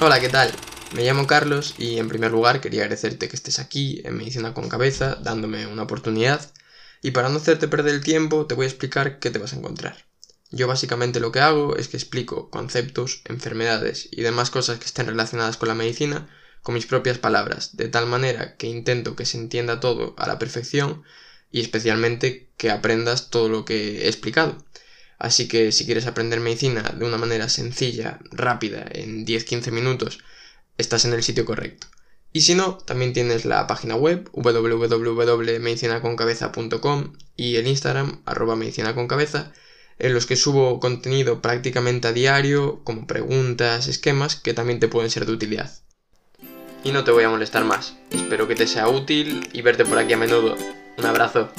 Hola, ¿qué tal? Me llamo Carlos y en primer lugar quería agradecerte que estés aquí en Medicina con Cabeza, dándome una oportunidad. Y para no hacerte perder el tiempo, te voy a explicar qué te vas a encontrar. Yo básicamente lo que hago es que explico conceptos, enfermedades y demás cosas que estén relacionadas con la medicina con mis propias palabras, de tal manera que intento que se entienda todo a la perfección y especialmente que aprendas todo lo que he explicado. Así que si quieres aprender medicina de una manera sencilla, rápida, en 10-15 minutos, estás en el sitio correcto. Y si no, también tienes la página web www.medicinaconcabeza.com y el Instagram arroba medicinaconcabeza en los que subo contenido prácticamente a diario, como preguntas, esquemas que también te pueden ser de utilidad. Y no te voy a molestar más. Espero que te sea útil y verte por aquí a menudo. Un abrazo.